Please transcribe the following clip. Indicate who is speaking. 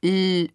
Speaker 1: 一